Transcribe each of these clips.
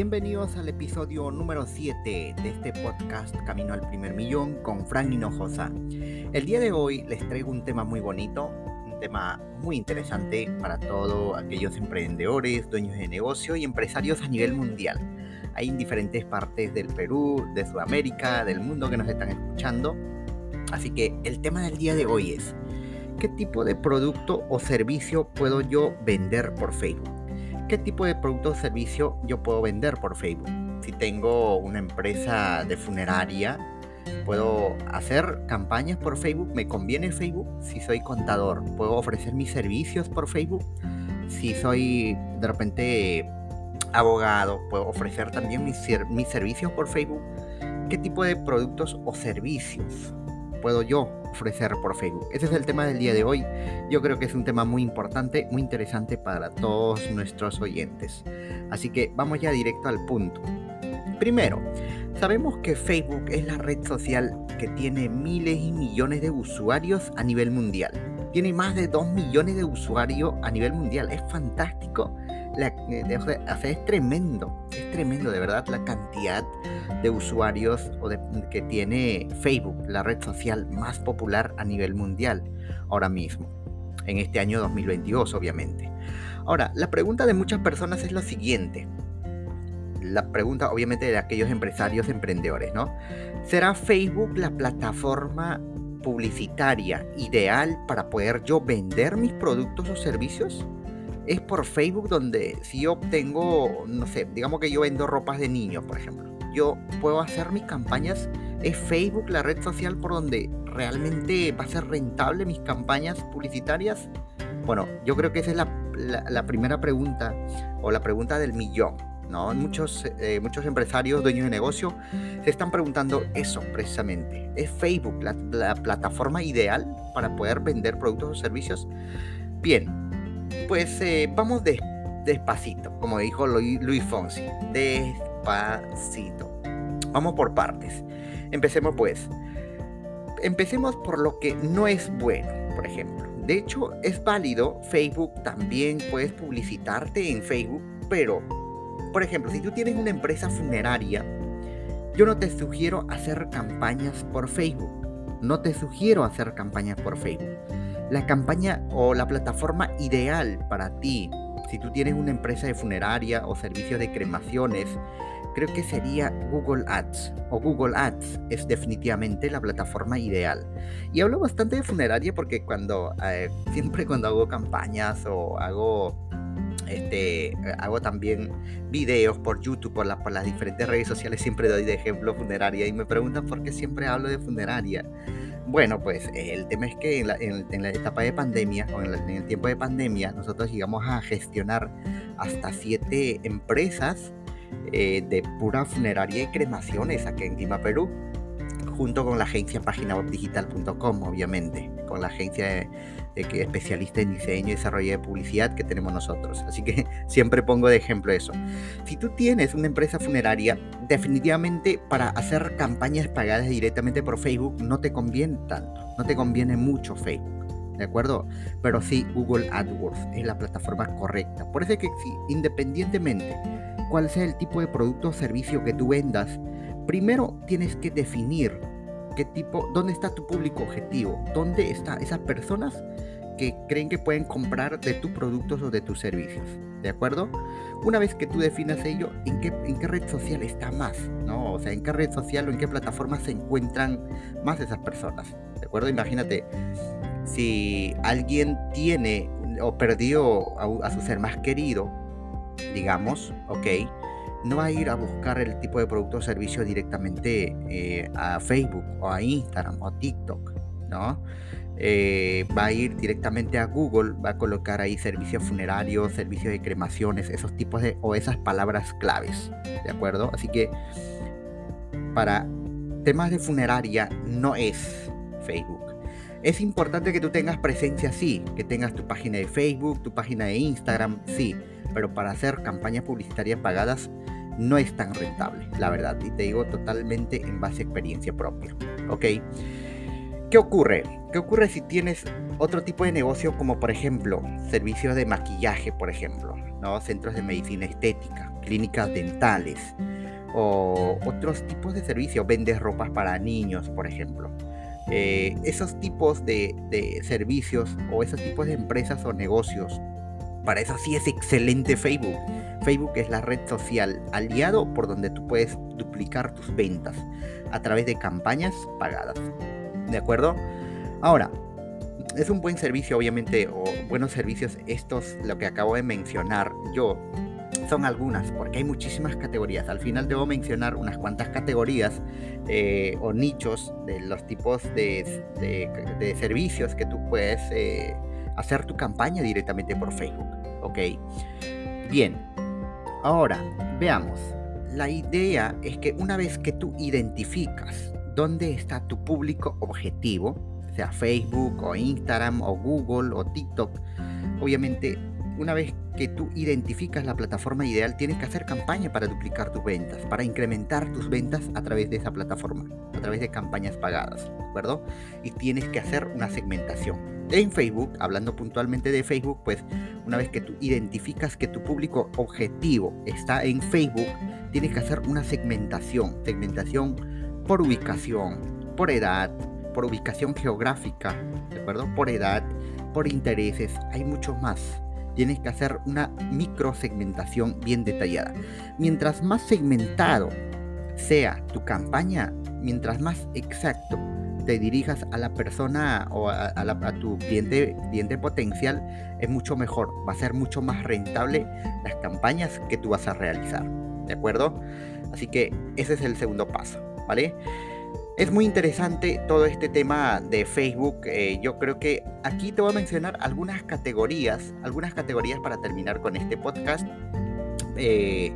Bienvenidos al episodio número 7 de este podcast Camino al primer millón con Frank Hinojosa. El día de hoy les traigo un tema muy bonito, un tema muy interesante para todos aquellos emprendedores, dueños de negocio y empresarios a nivel mundial. Hay en diferentes partes del Perú, de Sudamérica, del mundo que nos están escuchando. Así que el tema del día de hoy es, ¿qué tipo de producto o servicio puedo yo vender por Facebook? Qué tipo de producto o servicio yo puedo vender por Facebook. Si tengo una empresa de funeraria, puedo hacer campañas por Facebook, me conviene Facebook. Si soy contador, puedo ofrecer mis servicios por Facebook. Si soy de repente abogado, puedo ofrecer también mis, mis servicios por Facebook. ¿Qué tipo de productos o servicios puedo yo ofrecer por Facebook? Ese es el tema del día de hoy. Yo creo que es un tema muy importante, muy interesante para todos nuestros oyentes. Así que vamos ya directo al punto. Primero, sabemos que Facebook es la red social que tiene miles y millones de usuarios a nivel mundial. Tiene más de 2 millones de usuarios a nivel mundial. Es fantástico eh, es tremendo, es tremendo de verdad la cantidad de usuarios que tiene Facebook, la red social más popular a nivel mundial ahora mismo, en este año 2022 obviamente. Ahora, la pregunta de muchas personas es la siguiente. La pregunta obviamente de aquellos empresarios emprendedores, ¿no? ¿Será Facebook la plataforma publicitaria ideal para poder yo vender mis productos o servicios? Es por Facebook donde si yo obtengo, no sé, digamos que yo vendo ropas de niños, por ejemplo, yo puedo hacer mis campañas, es Facebook la red social por donde realmente va a ser rentable mis campañas publicitarias. Bueno, yo creo que esa es la, primera pregunta o la pregunta del millón. ¿no? Muchos, eh, muchos empresarios, dueños de negocio, se están preguntando eso precisamente. ¿Es Facebook la, la plataforma ideal para poder vender productos o servicios? Bien, pues eh, vamos despacito, como dijo Luis Fonsi, despacito. Vamos por partes. Empecemos pues. Empecemos por lo que no es bueno, por ejemplo. De hecho, es válido, Facebook también puedes publicitarte en Facebook, pero, por ejemplo, si tú tienes una empresa funeraria, yo no te sugiero hacer campañas por Facebook. No te sugiero hacer campañas por Facebook la campaña o la plataforma ideal para ti, si tú tienes una empresa de funeraria o servicios de cremaciones, creo que sería Google Ads o Google Ads es definitivamente la plataforma ideal. Y hablo bastante de funeraria porque cuando eh, siempre cuando hago campañas o hago este, hago también videos por YouTube, por, por las diferentes redes sociales, siempre doy de ejemplo funeraria y me preguntan por qué siempre hablo de funeraria. Bueno, pues el tema es que en la, etapa de pandemia o en, el tiempo de pandemia nosotros llegamos a gestionar hasta siete empresas eh, de pura funeraria y cremaciones aquí en Lima, Perú, junto con la agencia paginawebdigital.com, obviamente, con la agencia de, que especialista en diseño y desarrollo de publicidad que tenemos nosotros. Así que siempre pongo de ejemplo eso. Si tú tienes una empresa funeraria, definitivamente para hacer campañas pagadas directamente por Facebook no te conviene tanto, no te conviene mucho Facebook. ¿De acuerdo? Pero sí, Google AdWords es la plataforma correcta. Por eso es que independientemente cuál sea el tipo de producto o servicio que tú vendas, primero tienes que definir qué tipo, dónde está tu público objetivo, dónde están esas personas que creen que pueden comprar de tus productos o de tus servicios. ¿De acuerdo? Una vez que tú definas ello, ¿en qué, en qué red social está más? ¿no? O sea, ¿en qué red social o en qué plataforma se encuentran más esas personas? ¿De acuerdo? Imagínate, si alguien tiene o perdió a, a su ser más querido, digamos, ok, no va a ir a buscar el tipo de producto o servicio directamente eh, a Facebook o a Instagram o a TikTok, ¿no? Eh, va a ir directamente a Google, va a colocar ahí servicios funerarios, servicios de cremaciones, esos tipos de o esas palabras claves, ¿de acuerdo? Así que para temas de funeraria no es Facebook. Es importante que tú tengas presencia, sí, que tengas tu página de Facebook, tu página de Instagram, sí, pero para hacer campañas publicitarias pagadas no es tan rentable, la verdad. Y te digo totalmente en base a experiencia propia. ¿Ok? ¿Qué ocurre? ¿Qué ocurre si tienes otro tipo de negocio como por ejemplo servicios de maquillaje, por ejemplo, ¿no? centros de medicina estética? clínicas dentales o otros tipos de servicios, vendes ropas para niños, por ejemplo. Eh, esos tipos de, de servicios o esos tipos de empresas o negocios, para eso sí es excelente Facebook. Facebook es la red social aliado por donde tú puedes duplicar tus ventas a través de campañas pagadas. ¿De acuerdo? Ahora, es un buen servicio, obviamente, o buenos servicios estos, lo que acabo de mencionar yo. Son algunas, porque hay muchísimas categorías. Al final debo mencionar unas cuantas categorías eh, o nichos de los tipos de, de, servicios que tú puedes eh, hacer tu campaña directamente por Facebook. ¿Ok? Bien, ahora veamos. La idea es que una vez que tú identificas dónde está tu público objetivo, sea Facebook o Instagram o Google o TikTok, obviamente una vez que tú identificas la plataforma ideal, tienes que hacer campaña para duplicar tus ventas, para incrementar tus ventas a través de esa plataforma, a través de campañas pagadas, ¿de acuerdo? Y tienes que hacer una segmentación. En Facebook, hablando puntualmente de Facebook, pues una vez que tú identificas que tu público objetivo está en Facebook, tienes que hacer una segmentación, segmentación por ubicación, por edad, por ubicación geográfica, ¿de acuerdo? Por edad, por intereses, hay muchos más. Tienes que hacer una micro segmentación bien detallada. Mientras más segmentado sea tu campaña, mientras más exacto te dirijas a la persona o a, tu cliente, cliente potencial, es mucho mejor. Va a ser mucho más rentable las campañas que tú vas a realizar. ¿De acuerdo? Así que ese es el segundo paso. ¿Vale? Es muy interesante todo este tema de Facebook. Eh, yo creo que aquí te voy a mencionar algunas categorías, algunas categorías para terminar con este podcast, eh,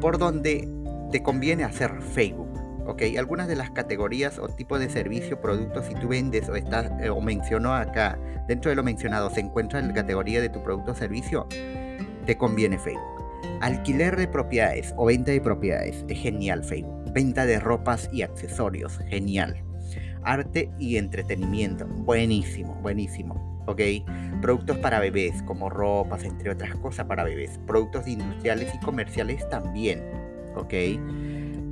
por donde te conviene hacer Facebook. ¿ok? Algunas de las categorías o tipos de servicio, productos, si tú vendes o estás, eh, o mencionó acá, dentro de lo mencionado, se encuentra en la categoría de tu producto o servicio, te conviene Facebook. Alquiler de propiedades o venta de propiedades, es genial Facebook Venta de ropas y accesorios, genial. Arte y entretenimiento, buenísimo, buenísimo. ¿ok? Productos para bebés, como ropas, entre otras cosas para bebés. Productos industriales y comerciales también, ¿ok?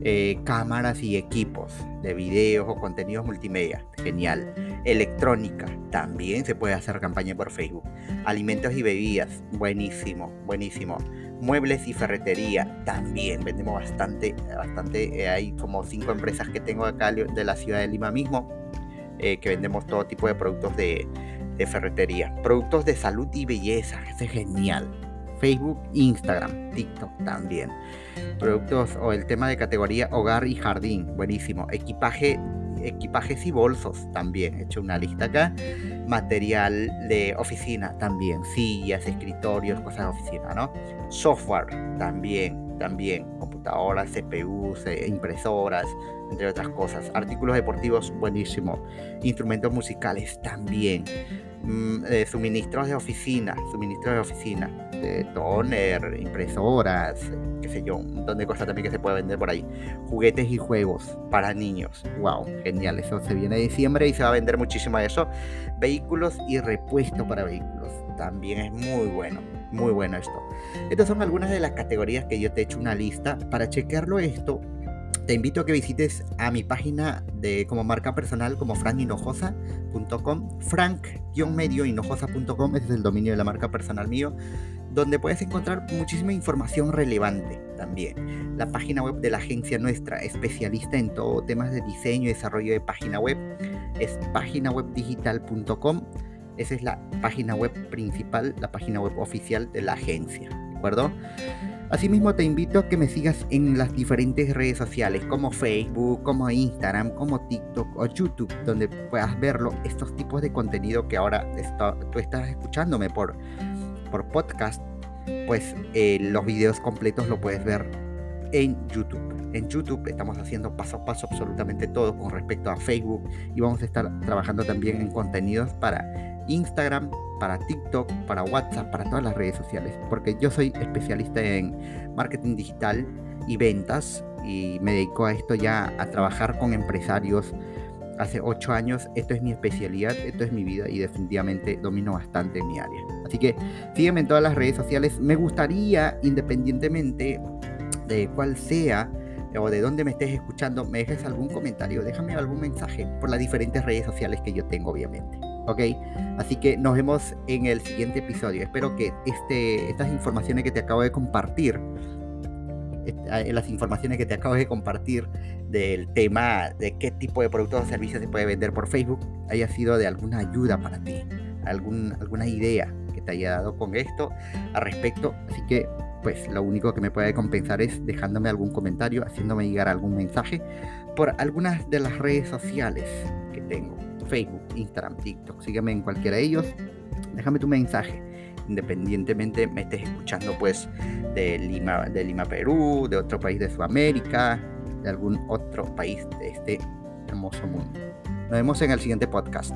Eh, cámaras y equipos de videos o contenidos multimedia, genial. Electrónica, también se puede hacer campaña por Facebook. Alimentos y bebidas, buenísimo, buenísimo muebles y ferretería también vendemos bastante, bastante. Eh, hay como cinco empresas que tengo acá de la ciudad de Lima mismo eh, que vendemos todo tipo de productos de, de ferretería. Productos de salud y belleza, es genial. Facebook, Instagram, TikTok también. Productos o el tema de categoría hogar y jardín, buenísimo. Equipaje equipajes y bolsos también. He hecho una lista acá. Material de oficina también. Sillas, escritorios, cosas de oficina, ¿no? Software también, también. Computadoras, CPUs, eh, impresoras, entre otras cosas. Artículos deportivos, buenísimo. Instrumentos musicales también. Mm, eh, suministros de oficina, suministros de oficina, toner, impresoras, qué sé yo, un montón de cosas también que se puede vender por ahí. Juguetes y juegos para niños. Wow, genial. Eso se viene de diciembre y se va a vender muchísimo de eso. Vehículos y repuesto para vehículos. También es muy bueno. Muy bueno esto. Estas son algunas de las categorías que yo te he hecho una lista. Para chequearlo esto, te invito a que visites a mi página de como marca personal como frankhinojosa.com, frank-hinojosa.com, ese es el dominio de la marca personal mío, donde puedes encontrar muchísima información relevante también. La página web de la agencia nuestra, especialista en todo temas de diseño y desarrollo de página web, es paginawebdigital.com. Esa es la página web principal, la página web oficial de la agencia, ¿de acuerdo? Asimismo te invito a que me sigas en las diferentes redes sociales como Facebook, como Instagram, como TikTok o YouTube, donde puedas verlo, estos tipos de contenido que ahora tú estás escuchándome por, por podcast, pues eh, los videos completos lo puedes ver en YouTube. En YouTube estamos haciendo paso a paso absolutamente todo con respecto a Facebook y vamos a estar trabajando también en contenidos para Instagram, para TikTok, para WhatsApp, para todas las redes sociales, porque yo soy especialista en marketing digital y ventas y me dedico a esto ya a trabajar con empresarios hace 8 años. Esto es mi especialidad, esto es mi vida y definitivamente domino bastante mi área. Así que sígueme en todas las redes sociales. Me gustaría, independientemente de cuál sea o de dónde me estés escuchando, me dejes algún comentario, déjame algún mensaje por las diferentes redes sociales que yo tengo, obviamente. ¿Ok? Así que nos vemos en el siguiente episodio. Espero que este, estas informaciones que te acabo de compartir, las informaciones que te acabo de compartir del tema de qué tipo de productos o servicios se puede vender por Facebook, haya sido de alguna ayuda para ti, algún, alguna idea que te haya dado con esto al respecto. Así que pues lo único que me puede compensar es dejándome algún comentario, haciéndome llegar algún mensaje por algunas de las redes sociales que tengo. Facebook, Instagram, TikTok, sígueme en cualquiera de ellos. Déjame tu mensaje, independientemente me estés escuchando pues de Lima, de Lima, Perú, de otro país de Sudamérica, de algún otro país de este hermoso mundo. Nos vemos en el siguiente podcast.